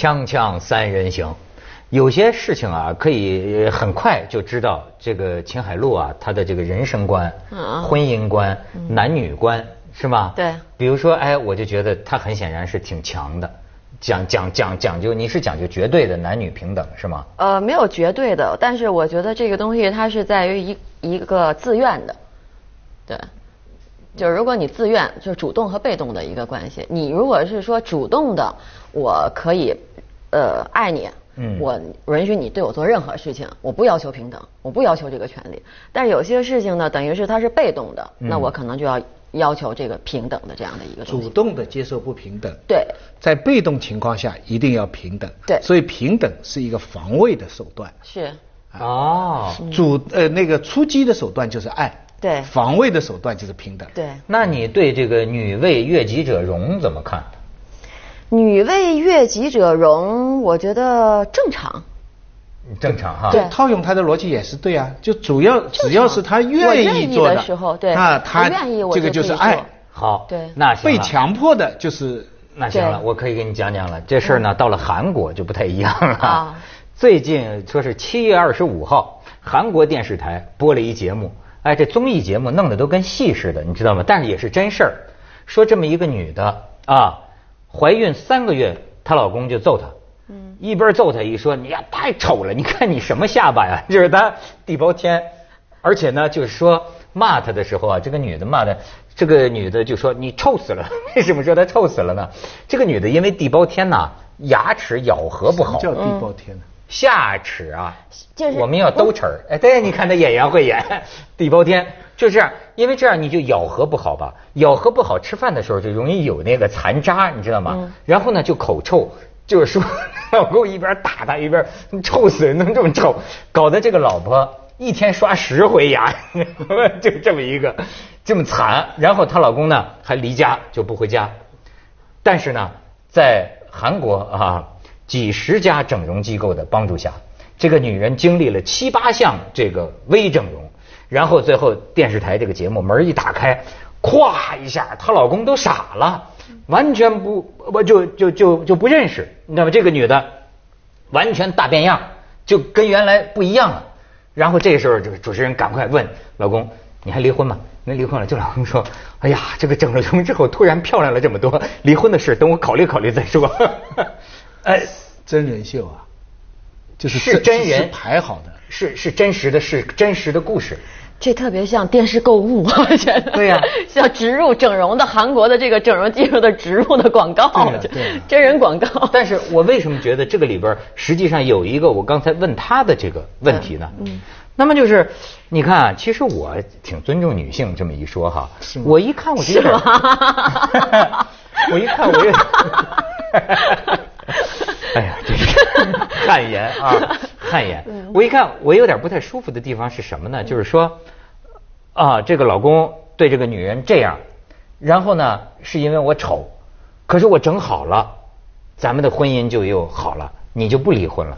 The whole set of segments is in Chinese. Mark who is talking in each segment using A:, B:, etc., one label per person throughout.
A: 锵锵三人行，有些事情啊，可以呃很快就知道这个秦海璐啊，她的这个人生观、
B: 嗯。
A: 婚姻观、男女观，是吗？
B: 对。
A: 比如说，哎，我就觉得她很显然是挺强的，讲讲讲讲究，你是讲究绝对的男女平等是吗？
B: 呃，没有绝对的，但是我觉得这个东西它是在于一一个自愿的，对，就是如果你自愿，就是主动和被动的一个关系。你如果是说主动的，我可以呃爱你，
A: 嗯
B: 我允许你对我做任何事情，我不要求平等，我不要求这个权利。但是有些事情呢，等于是它是被动的，那
A: 嗯
B: 我可能就要要求这个平等的这样的一个东
C: 主。动的接受不平等，
B: 对，
C: 在被动情况下一定要平等，
B: 对
C: 所以平等是一个防卫的手段。
B: 是，
A: 哦，
C: 主呃那个出击的手段就是爱，
B: 对
C: 防卫的手段就是平等。
B: 对。
A: 那你对这个女为悦己者容怎么看？
B: 女为悦己者容，我觉得正常。
A: 正常哈。
B: 对
C: 套用他的逻辑也是对啊，就主要只要是他愿
B: 愿意
C: 意做
B: 的时候对
C: 那他
B: 愿意
C: 这个
B: 就
C: 是爱。
A: 好，
B: 对
A: 那行
C: 被强迫的就是
A: 那行了，我可以给你讲讲了。这事儿呢，到了韩国就不太一样了。
B: 啊
A: 最近说是七月二十五号，韩国电视台播了一节目，哎，这综艺节目弄得都跟戏似的，你知道吗？但是也是真事儿。说这么一个女的啊，怀孕三个月，她老公就揍她。嗯，一边揍她一说你呀太丑了，你看你什么下巴呀？就是她地包天，而且呢，就是说骂她的时候啊，这个女的骂的，这个女的就说你臭死了。为什么说她臭死了呢？这个女的因为地包天呐，牙齿咬合不好，
C: 什么叫地包天呢？
A: 下齿啊，
B: 就是
A: 我们要兜齿儿。哎，对，你看他演员会演，地包天就这样，因为这样你就咬合不好吧，咬合不好，吃饭的时候就容易有那个残渣，你知道吗？然后呢就口臭，就是说老公一边打他一边臭死人，能这么臭，搞得这个老婆一天刷十回牙，就这么一个这么惨。然后她老公呢还离家就不回家，但是呢，在韩国啊，几十家整容机构的帮助下，这个女人经历了七八项这个微整容，然后最后电视台这个节目门一打开，咵一下，她老公都傻了，完全不不就就就就不认识，你知道吗？这个女的完全大变样，就跟原来不一样了。然后这时候，这个主持人赶快问老公：“你还离婚吗？”没离婚了。这老公说：“哎呀，这个整了容 之后突然漂亮了这么多，离婚的事等我考虑考虑再说。”哎，
C: 真人秀啊，就是
A: 是真人
C: 是排好的。
A: 是是真实的，是真实的故事。
B: 这特别像电视购物，我觉得。
A: 对呀
B: 像植入整容的韩国的这个整容技术的植入的广告，
C: 对
B: 真人广告。
A: 但是我为什么觉得这个里边实际上有一个我刚才问他的这个问题呢？嗯，那么就是你看啊，其实我挺尊重女性这么一说哈，
C: 是吗
A: 我一看我就有点，我一看我有点，哎呀，这是 汗颜啊，汗颜。我一看我有点不太舒服的地方是什么呢？就是说啊，这个老公对这个女人这样，然后呢是因为我丑，可是我整好了，咱们的婚姻就又好了，你就不离婚了。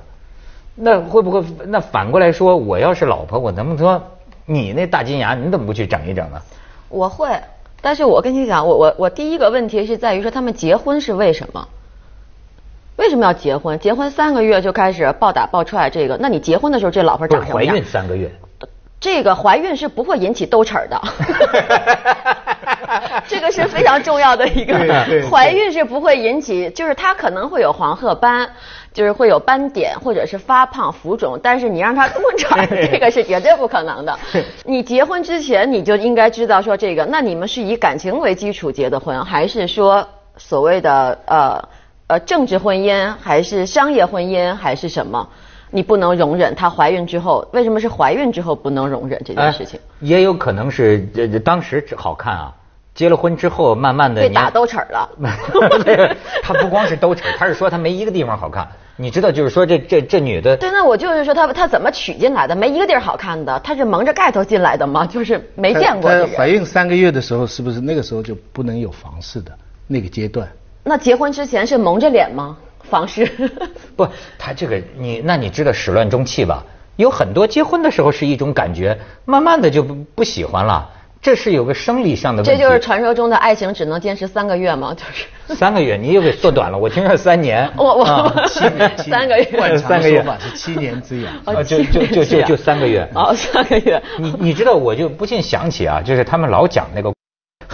A: 那会不会？那反过来说，我要是老婆，我能不能说你那大金牙，你怎么不去整一整呢？
B: 我会，但是我跟你讲，我我我第一个问题是在于说他们结婚是为什么？为什么要结婚？结婚三个月就开始暴打暴踹，这个，那你结婚的时候这老婆长什么样？
A: 孕三个月，
B: 这个怀孕是不会引起兜齿儿的，这个是非常重要的一个。怀孕是不会引起，就是它可能会有黄褐斑，就是会有斑点或者是发胖浮肿，但是你让它多齿儿，这个是绝对不可能的。你结婚之前你就应该知道说这个，那你们是以感情为基础结的婚，还是说所谓的呃呃政治婚姻，还是商业婚姻，还是什么？你不能容忍她怀孕之后，为什么是怀孕之后不能容忍这件事情？
A: 哎也有可能是这这当时只好看啊，结了婚之后慢慢的
B: 被打兜齿儿了。
A: 他不光是兜齿，他是说他没一个地方好看。你知道，就是说这这这女的，
B: 对，那我就是说她她怎么娶进来的？没一个地儿好看的，她是蒙着盖头进来的吗？就是没见过
C: 她。她怀孕三个月的时候，是不是那个时候就不能有房事的那个阶段？
B: 那结婚之前是蒙着脸吗？房事？
A: 不，他这个你那你知道始乱终弃吧？有很多结婚的时候是一种感觉，慢慢的就不不喜欢了。这是有个生理上的问题。
B: 这就是传说中的爱情只能坚持三个月吗？就是
A: 三个月，你又给缩短了。我听说三年。
B: 我我
A: 啊
C: 七年，
B: 三个月
C: 惯常
A: 三个月
C: 说法是七年之痒。
A: 就就就就就三个月
B: 哦，三个月。
A: 你你知道，我就不禁想起啊，就是他们老讲那个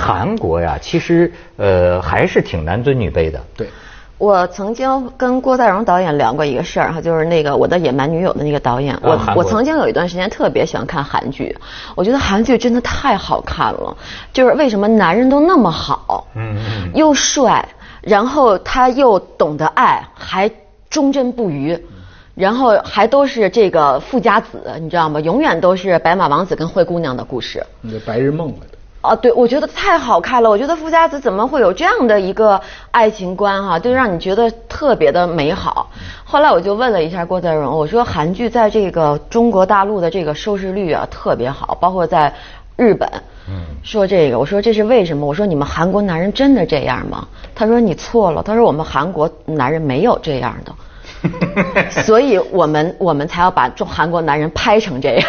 A: 韩国呀，其实呃还是挺男尊女卑的。
C: 对，
B: 我曾经跟郭在荣导演聊过一个事儿哈，就是那个《我的野蛮女友》的那个导演，我、我曾经有一段时间特别喜欢看韩剧，我觉得韩剧真的太好看了，就是为什么男人都那么好，
A: 嗯嗯
B: 又帅，然后他又懂得爱，还忠贞不渝。然后还都是这个富家子，你知道吗？永远都是白马王子跟灰姑娘的故事。
C: 那个白日梦了的。
B: 啊，对，我觉得太好看了。我觉得富家子怎么会有这样的一个爱情观哈、就让你觉得特别的美好。后来我就问了一下郭德荣，我说韩剧在这个中国大陆的这个收视率啊特别好，包括在日本。
A: 嗯
B: 说这个，我说这是为什么？我说你们韩国男人真的这样吗？他说你错了，他说我们韩国男人没有这样的。所以我们我们才要把中韩国男人拍成这样。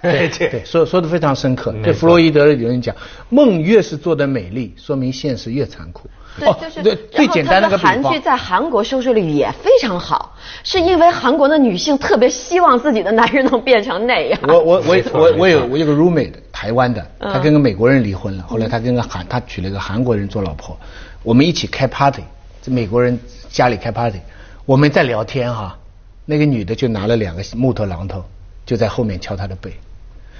A: 对这
C: 对，说说的非常深刻。对弗洛伊德的理论讲，梦越是做的美丽，说明现实越残酷。
B: 对，
C: 哦
B: 就是
C: 对最简单的
B: 然后
C: 个
B: 韩剧，在韩国收视率也非常好，是因为韩国的女性特别希望自己的男人能变成那样。
C: 我我我我我有我有个 roommate，台湾的，
B: 嗯
C: 他跟个美国人离婚了，后来他跟个韩他娶了个韩国人做老婆，我们一起开 party，这美国人家里开 party，我们在聊天哈，那个女的就拿了两个木头榔头，就在后面敲他的背。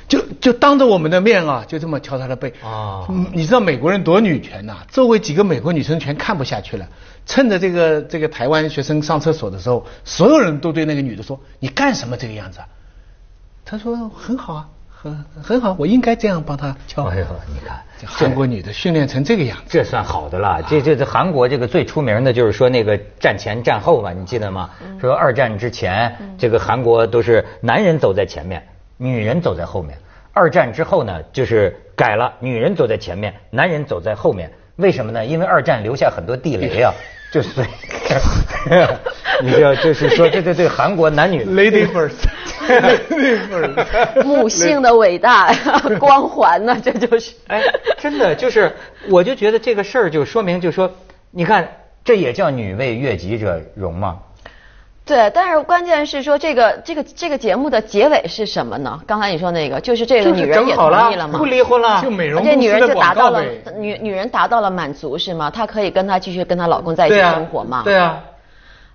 C: 就就当着我们的面啊，就这么敲他的背。
A: 啊
C: 嗯你知道美国人多女权呐、周围几个美国女生全看不下去了，趁着这个这个台湾学生上厕所的时候，所有人都对那个女的说：“你干什么这个样子啊？”他说：“很好啊，很很好，我应该这样帮他敲。”
A: 哎呦，你看
C: 这韩国女的训练成这个样子，
A: 这算好的了。这这这韩国这个最出名的就是说那个战前战后嘛，你记得吗？说二战之前，这个韩国都是男人走在前面，女人走在后面。二战之后呢，就是改了，女人走在前面，男人走在后面。为什么呢？因为二战留下很多地雷啊，就所以，你知道，就是 说，对对对，韩国男女
C: Lady first，Lady first。
B: 母性的伟大光环呢，这就是。
A: 哎，真的就是，我就觉得这个事儿就说明，就说，你看，这也叫女为悦己者容吗？
B: 对，但是关键是说这个这个这个节目的结尾是什么呢？刚才你说那个，就是这个女人也同意了吗？
A: 不离婚了，
C: 就美容
B: 这女人就达到了。女女人达到了满足是吗？她可以跟她继续跟她老公在一起生活吗？
A: 对啊，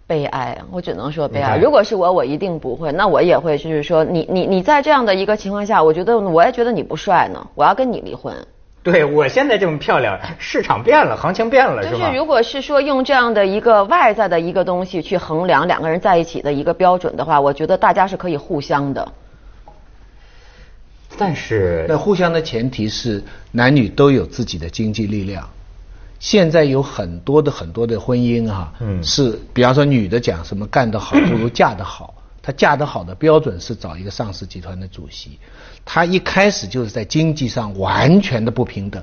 B: 悲哀，我只能说悲哀。如果是我，我一定不会。那我也会，就是说，你你你在这样的一个情况下，我觉得我也觉得你不帅呢，我要跟你离婚。
A: 对我现在这么漂亮，市场变了，行情变了，
B: 就是？如果是说用这样的一个外在的一个东西去衡量两个人在一起的一个标准的话，我觉得大家是可以互相的。
A: 但是
C: 那互相的前提是男女都有自己的经济力量。现在有很多的很多的婚姻哈、
A: 嗯
C: 是比方说女的讲什么干得好 不如嫁得好，她嫁得好的标准是找一个上市集团的主席，她一开始就是在经济上完全的不平等，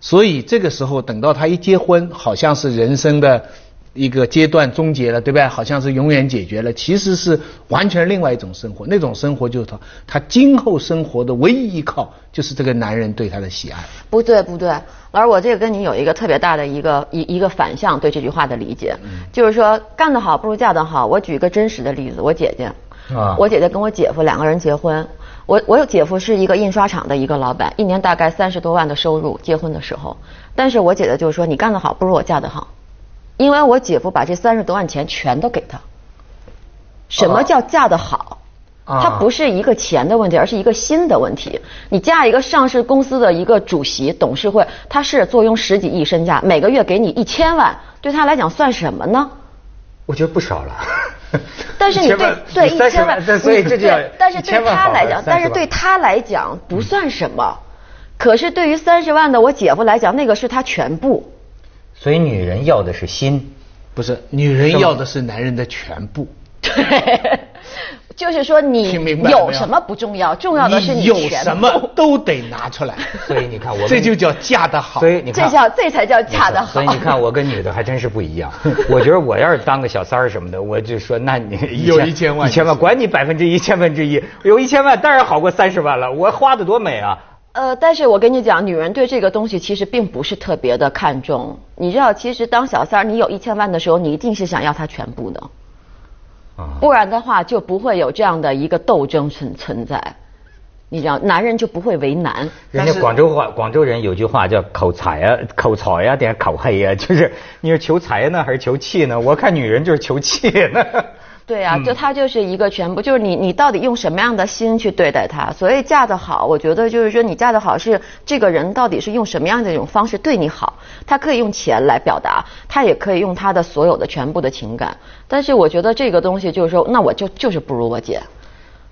C: 所以这个时候等到她一结婚，好像是人生的一个阶段终结了，对不对？好像是永远解决了，其实是完全另外一种生活。那种生活就是她，她今后生活的唯一依靠就是这个男人对她的喜爱。
B: 不对，不对，老师，我这个跟你有一个特别大的一个一一个反向对这句话的理解，就是说干得好不如嫁得好。我举一个真实的例子，我姐姐，
A: 啊
B: 我姐姐跟我姐夫两个人结婚，我我有姐夫是一个印刷厂的一个老板，一年大概三十多万的收入，结婚的时候，但是我姐姐就说你干得好不如我嫁得好，因为我姐夫把这三十多万钱全都给他。什么叫嫁得好？
A: 啊
B: 它不是一个钱的问题，而是一个心的问题。你嫁一个上市公司的一个主席、董事会，他是坐拥十几亿身价，每个月给你一千万，对他来讲算什么呢？
A: 我觉得不少了。
B: 但是你对对一千万，
A: 对所以这就
B: 但是对
A: 1000万好了
B: 他来讲，但是对他来讲不算什么。可是对于三十万的我姐夫来讲，那个是他全部。
A: 所以女人要的是心，
C: 不是，女人要的是男人的全部。
B: 对，就是说你
C: 听明白了没有
B: 有什么不重要，重要的是
C: 你有什么都得拿出来。
A: 所以你看我们
C: 这就叫嫁得好。
A: 所以你看
B: 这叫这才叫嫁得好。
A: 所以你看，我跟女的还真是不一样。我觉得我要是当个小三儿什么的，我就说，那你
C: 有一千万
A: 一千万，管你百分之一、千分之一，有一千万当然好过三十万了。我花的多美啊！
B: 呃，但是我跟你讲，女人对这个东西其实并不是特别的看重。你知道，其实当小三儿，你有一千万的时候，你一定是想要他全部的，
A: 啊，
B: 不然的话就不会有这样的一个斗争存存在。你知道，男人就不会为难。
A: 人家广州话，广州人有句话叫“口才啊，口才呀，点口黑呀”，就是你是求财呢，还是求气呢？我看女人就是求气呢。
B: 对啊，就他就是一个全部，就是你你到底用什么样的心去对待他？所以嫁得好，我觉得就是说你嫁得好是这个人到底是用什么样的一种方式对你好？他可以用钱来表达，他也可以用他的所有的全部的情感。但是我觉得这个东西就是说，那我就就是不如我姐。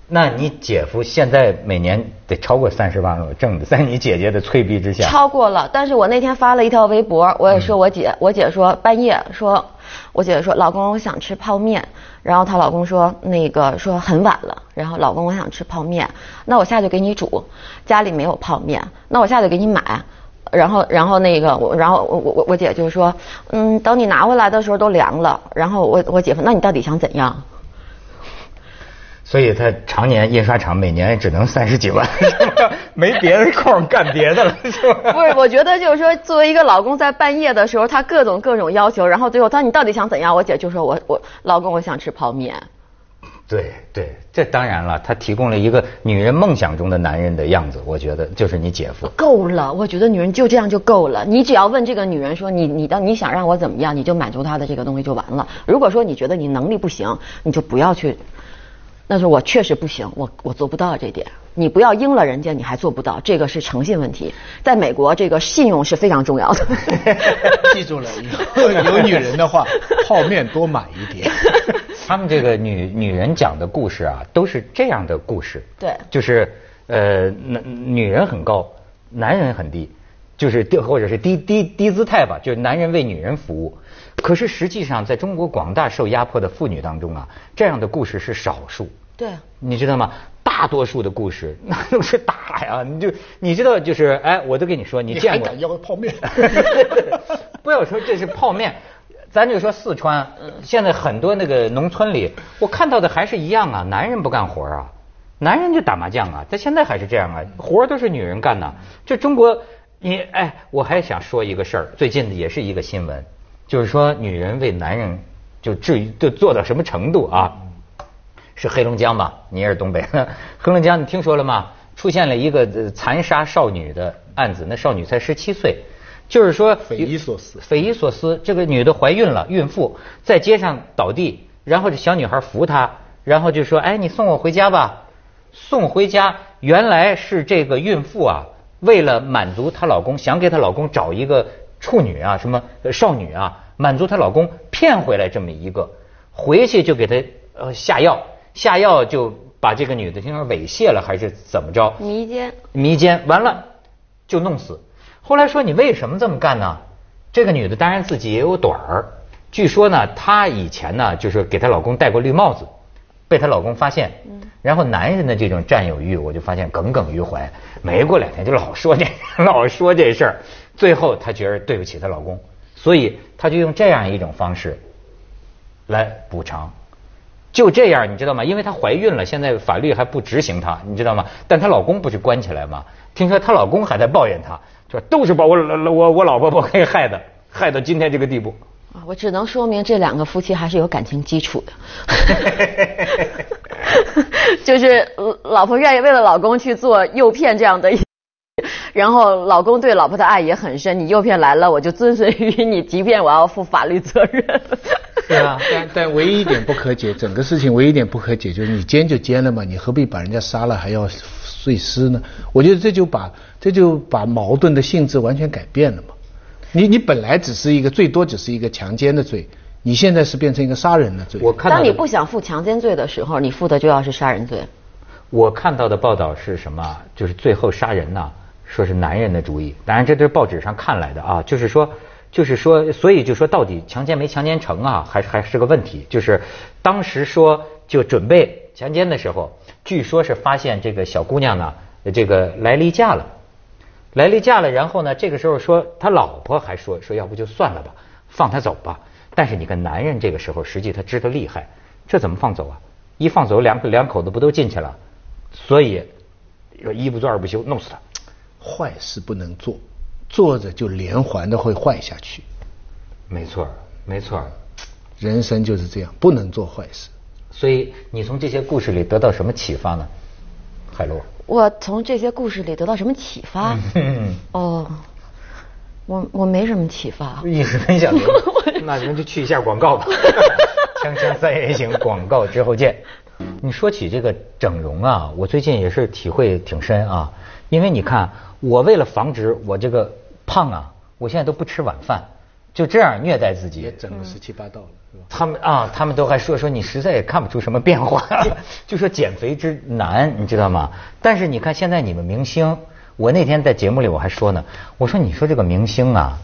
A: 那你姐夫现在每年得超过三十万了，挣的，在你姐姐的催逼之下，
B: 超过了，但是我那天发了一条微博，我也说我姐，我姐说半夜说，我姐姐说老公我想吃泡面，然后她老公说那个说很晚了，然后老公我想吃泡面，那我下去给你煮，家里没有泡面，那我下去给你买。然后，然后那个我，然后我我我姐就说，嗯，等你拿回来的时候都凉了。然后我我姐夫，那你到底想怎样？
A: 所以他常年印刷厂每年只能三十几万，没别的空干别的了，是吧？
B: 不是，我觉得就是说，作为一个老公，在半夜的时候，他各种各种要求，然后最后他说你到底想怎样？我姐就说我我老公我想吃泡面。
A: 对对，这当然了，他提供了一个女人梦想中的男人的样子，我觉得就是你姐夫。
B: 够了，我觉得女人就这样就够了。你只要问这个女人说你你的你想让我怎么样，你就满足她的这个东西就完了。如果说你觉得你能力不行，你就不要去。那是我确实不行，我我做不到这点。你不要应了人家，你还做不到，这个是诚信问题。在美国，这个信用是非常重要的。
C: 记住了，以后有女人的话，泡面多买一点。
A: 他们这个女女人讲的故事啊，都是这样的故事。
B: 对
A: 就是呃，男女人很高，男人很低，就是低或者是低低低姿态吧，就是男人为女人服务。可是实际上，在中国广大受压迫的妇女当中啊，这样的故事是少数。
B: 对，
A: 你知道吗？大多数的故事 那都是打呀，你就你知道就是哎，我都跟你说，你见过
C: 还敢要泡面？
A: 不要说这是泡面，咱就说四川，现在很多那个农村里，我看到的还是一样啊，男人不干活啊，男人就打麻将啊，在现在还是这样啊，活都是女人干的。这中国，你哎，我还想说一个事儿，最近的也是一个新闻，就是说女人为男人就至于就做到什么程度啊？是黑龙江吧？你也是东北，黑龙江你听说了吗？出现了一个呃残杀少女的案子，那少女才十七岁，就是说
C: 匪夷所思
A: 匪夷所思。这个女的怀孕了，孕妇在街上倒地，然后这小女孩扶她，然后就说：“哎，你送我回家吧。”送回家，原来是这个孕妇啊，为了满足她老公，想给她老公找一个处女啊，什么呃少女啊，满足她老公，骗回来这么一个，回去就给她呃下药，下药就把这个女的听说猥亵了还是怎么着？
B: 迷奸。
A: 迷奸，完了就弄死。后来说你为什么这么干呢？这个女的当然自己也有短儿，据说呢，她以前呢就是给她老公戴过绿帽子，被她老公发现，然后男人的这种占有欲，我就发现耿耿于怀，没过两天就老说这 老说这事儿，最后她觉得对不起她老公，所以她就用这样一种方式来补偿。就这样，你知道吗？因为她怀孕了，现在法律还不执行她，你知道吗？但她老公不是关起来吗？听说她老公还在抱怨她，说都是把我我我老婆把我给害的，害到今天这个地步。
B: 啊，我只能说明这两个夫妻还是有感情基础的，就是呃老婆愿意为了老公去做诱骗这样的一，然后老公对老婆的爱也很深，你诱骗来了，我就遵随于你，即便我要负法律责任。
A: 对啊，
C: 但但唯一一点不可解，整个事情唯一一点不可解就是你奸就奸了嘛，你何必把人家杀了还要碎尸呢？我觉得这就把这就把矛盾的性质完全改变了嘛。你你本来只是一个最多只是一个强奸的罪，你现在是变成一个杀人的罪。
A: 我看到
B: 当你不想负强奸罪的时候，你负的就要是杀人罪。
A: 我看到的报道是什么？就是最后杀人呐，说是男人的主意。当然，这都是报纸上看来的啊。就是说，就是说，所以就说到底强奸没强奸成啊，还是还是个问题。就是当时说就准备强奸的时候，据说是发现这个小姑娘呢，这个来例假了。来例假了，然后呢，这个时候说他老婆还说说要不就算了吧，放他走吧。但是你个男人这个时候，实际他知道厉害，这怎么放走啊？一放走，两两口子不都进去了？所以一不做二不休，弄死他。
C: 坏事不能做，做着就连环的会坏下去。
A: 没错，没错。
C: 人生就是这样，不能做坏事。
A: 所以你从这些故事里得到什么启发呢，海洛？
B: 我从这些故事里得到什么启发？哦，我我没什么启发。
A: 意思很想说，那咱们就去一下广告吧。锵锵三人行，广告之后见。你说起这个整容啊，我最近也是体会挺深啊。因为你看，我为了防止我这个胖啊，我现在都不吃晚饭，就这样虐待自己。
C: 也整了十七八道了，是吧？
A: 他们啊，他们都还说说你实在也看不出什么变化，就说减肥之难，你知道吗？但是你看现在你们明星，我那天在节目里我还说呢，我说你说这个明星啊，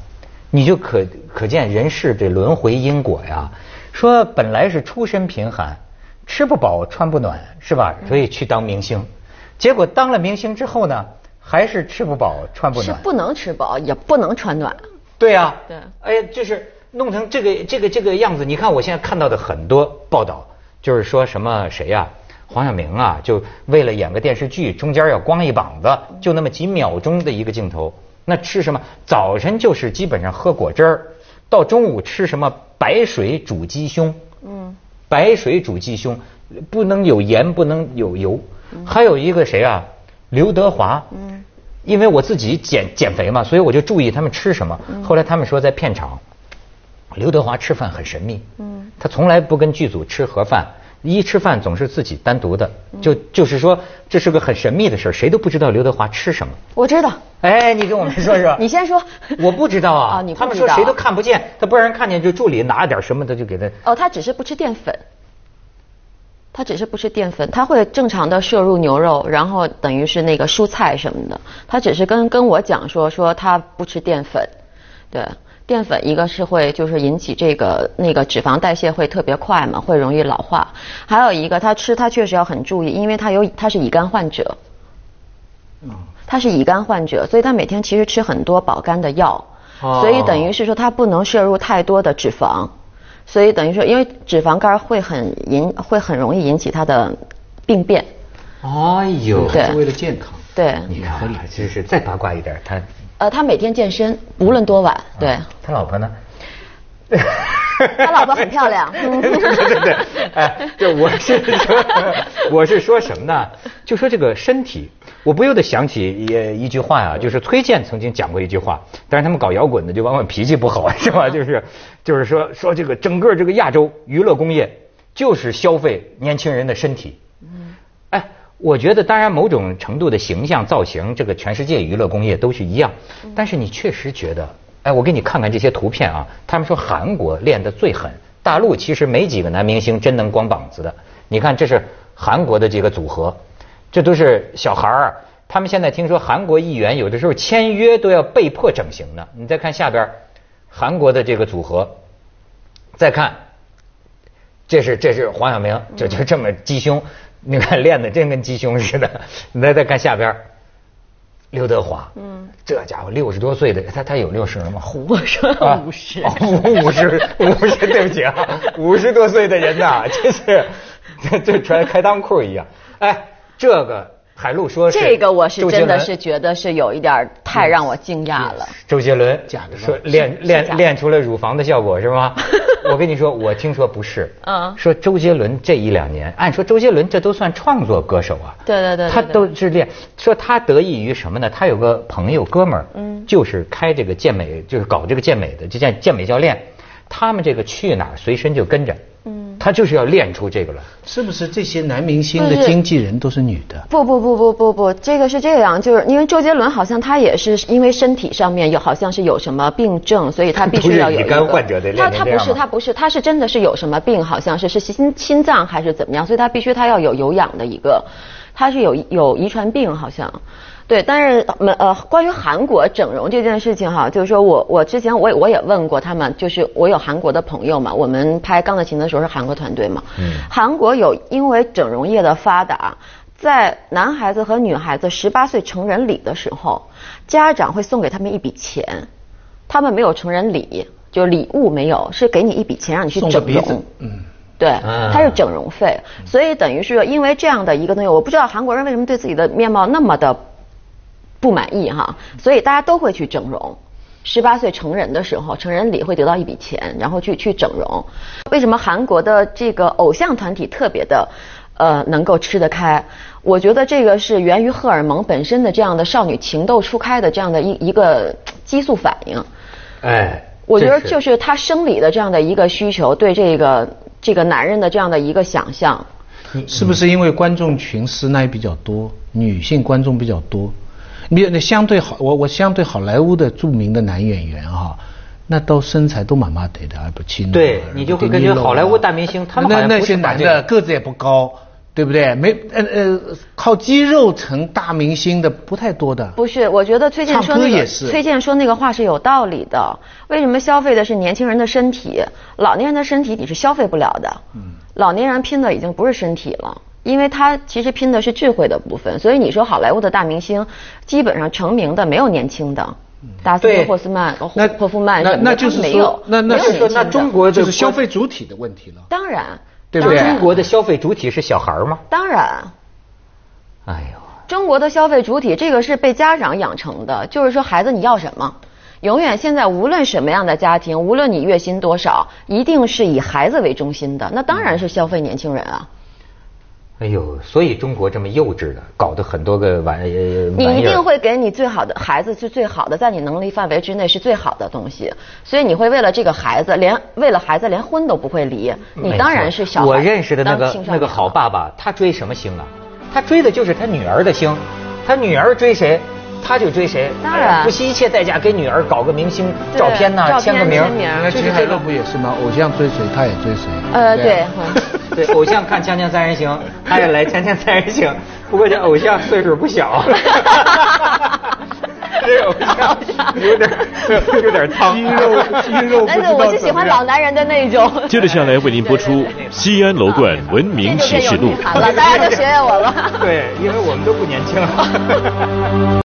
A: 你就可可见人世这轮回因果呀。说本来是出身贫寒，吃不饱穿不暖，是吧？所以去当明星，结果当了明星之后呢，还是吃不饱穿不暖。
B: 是不能吃饱，也不能穿暖。
A: 对呀。
B: 对。
A: 哎呀，就是弄成这个这个这个样子。你看我现在看到的很多报道，就是说什么谁呀，黄晓明啊，就为了演个电视剧，中间要光一膀子，就那么几秒钟的一个镜头，那吃什么？早晨就是基本上喝果汁儿。到中午吃什么白水煮鸡胸？嗯，白水煮鸡胸不能有盐，不能有油。还有一个谁啊？刘德华。嗯，因为我自己减减肥嘛，所以我就注意他们吃什么。后来他们说在片场，刘德华吃饭很神秘。嗯，他从来不跟剧组吃盒饭。一吃饭总是自己单独的，就就是说这是个很神秘的事儿谁都不知道刘德华吃什么。
B: 我知道。
A: 哎，你跟我们说说。
B: 你先说。
A: 我不知道啊。
B: 啊，你
A: 他们说谁都看不见，他不让人看见，就助理拿了点什么他就给他。
B: 哦，他只是不吃淀粉。他只是不吃淀粉，他会正常的摄入牛肉，然后等于是那个蔬菜什么的。他只是跟跟我讲说说他不吃淀粉，对。淀粉一个是会就是引起这个那个脂肪代谢会特别快嘛，会容易老化。还有一个他吃他确实要很注意，因为他有他是乙肝患者，他是乙肝患者，所以他每天其实吃很多保肝的药，所以等于是说他不能摄入太多的脂肪，所以等于说因为脂肪肝会很引会很容易引起他的病变。
A: 哎呦，
C: 对，是为了健康。
B: 对，
A: 你看，就是再八卦一点，他。
B: 呃，他每天健身，无论多晚，对。
A: 他老婆呢？
B: 他老婆很漂亮。
A: 对对对，哎，就我是说，我是说什么呢？就说这个身体，我不由得想起一一句话啊，就是崔健曾经讲过一句话，但是他们搞摇滚的就往往脾气不好，是吧？就是就是说说这个整个这个亚洲娱乐工业就是消费年轻人的身体。我觉得，当然，某种程度的形象造型，这个全世界娱乐工业都是一样。但是你确实觉得，哎，我给你看看这些图片啊。他们说韩国练得最狠，大陆其实没几个男明星真能光膀子的。你看，这是韩国的这个组合，这都是小孩儿。他们现在听说韩国议员有的时候签约都要被迫整形呢。你再看下边，韩国的这个组合，再看，这是这是黄晓明，就就这么鸡胸。你 看练的真跟鸡胸似的，你再再看下边，刘德华，嗯，这家伙六十多岁的，他他有六十了吗？
B: 胡说，五十，
A: 五十五十，对不起啊，五十多岁的人呐，真是，这这穿开裆裤一样，哎，这个。海陆说：“
B: 这个我是真的是觉得是有一点太让我惊讶了。”
A: 周杰伦假的说练练练出了乳房的效果是吗？我跟你说，我听说不是。嗯。说周杰伦这一两年，按说周杰伦这都算创作歌手啊。
B: 对对对。
A: 他都是练，说他得益于什么呢？他有个朋友哥们儿，嗯，就是开这个健美，就是搞这个健美的，就健健美教练。他们这个去哪儿随身就跟着。嗯，他就是要练出这个来，
C: 是不是？这些男明星的经纪人都是女的？
B: 不不不不不不，这个是这样，就是因为周杰伦好像他也是因为身体上面有好像是有什么病症，所以他必须要有一个。
A: 患者得
B: 他他不是他不是他是真的是有什么病，好像是是心心脏还是怎么样，所以他必须他要有有氧的一个，他是有有遗传病好像。对，但是没呃，关于韩国整容这件事情哈，就是说我我之前我也我也问过他们，就是我有韩国的朋友嘛，我们拍《钢的琴》的时候是韩国团队嘛，嗯，韩国有因为整容业的发达，在男孩子和女孩子十八岁成人礼的时候，家长会送给他们一笔钱，他们没有成人礼，就礼物没有，是给你一笔钱让你去整容，嗯，对，它是整容费，所以等于是因为这样的一个东西，我不知道韩国人为什么对自己的面貌那么的。不满意哈，所以大家都会去整容。十八岁成人的时候，成人礼会得到一笔钱，然后去去整容。为什么韩国的这个偶像团体特别的，呃，能够吃得开？我觉得这个是源于荷尔蒙本身的这样的少女情窦初开的这样的一一个激素反应。
A: 哎，
B: 我觉得就是他生理的这样的一个需求，对这个这个男人的这样的一个想象。
C: 是不是因为观众群师奶比较多，女性观众比较多？你那相对好，我我相对好莱坞的著名的男演员哈，那都身材都蛮麻得的，而不轻。
A: 对你就会感觉好莱坞大明星，他们
C: 那那些男的个子也不高，对不对？没呃呃，靠肌肉成大明星的不太多的。
B: 不是，我觉得崔健说那个崔健说那个话是有道理的。为什么消费的是年轻人的身体？老年人的身体你是消费不了的。嗯。老年人拼的已经不是身体了。因为他其实拼的是智慧的部分，所以你说好莱坞的大明星，基本上成名的没有年轻的，达斯特霍斯曼、霍霍夫曼什么的，
C: 就是
B: 没有，
C: 那那
B: 是
C: 说
A: 那中国
C: 就是消费主体的问题了。
B: 当然，
C: 对不对？
A: 中国的消费主体是小孩吗？
B: 当然。哎呦，中国的消费主体这个是被家长养成的，就是说孩子你要什么，永远现在无论什么样的家庭，无论你月薪多少，一定是以孩子为中心的，那当然是消费年轻人啊。
A: 哎呦，所以中国这么幼稚的，搞得很多个玩意
B: 你一定会给你最好的孩子是最好的，在你能力范围之内是最好的东西。所以你会为了这个孩子，连为了孩子连婚都不会离。你当然是小。
A: 我认识的那个那个好爸爸，他追什么星啊？他追的就是他女儿的星。他女儿追谁，他就追谁。
B: 当然。
A: 不惜一切代价给女儿搞个明星照片呐，签个名。
C: 那秦海璐不也是吗？偶像追谁，他也追谁。
B: 呃，对。
A: 对，偶像看《锵锵三人行》，他也来《锵锵三人行》，不过这偶像岁数不小，这偶像有点有点
C: 汤，肌肉肌肉。
B: 但是我是喜欢老男人的那种。
D: 接着下来为您播出《西安楼冠文明启示录》。
B: 好了，大家都学学我了。
A: 对，因为我们都不年轻了。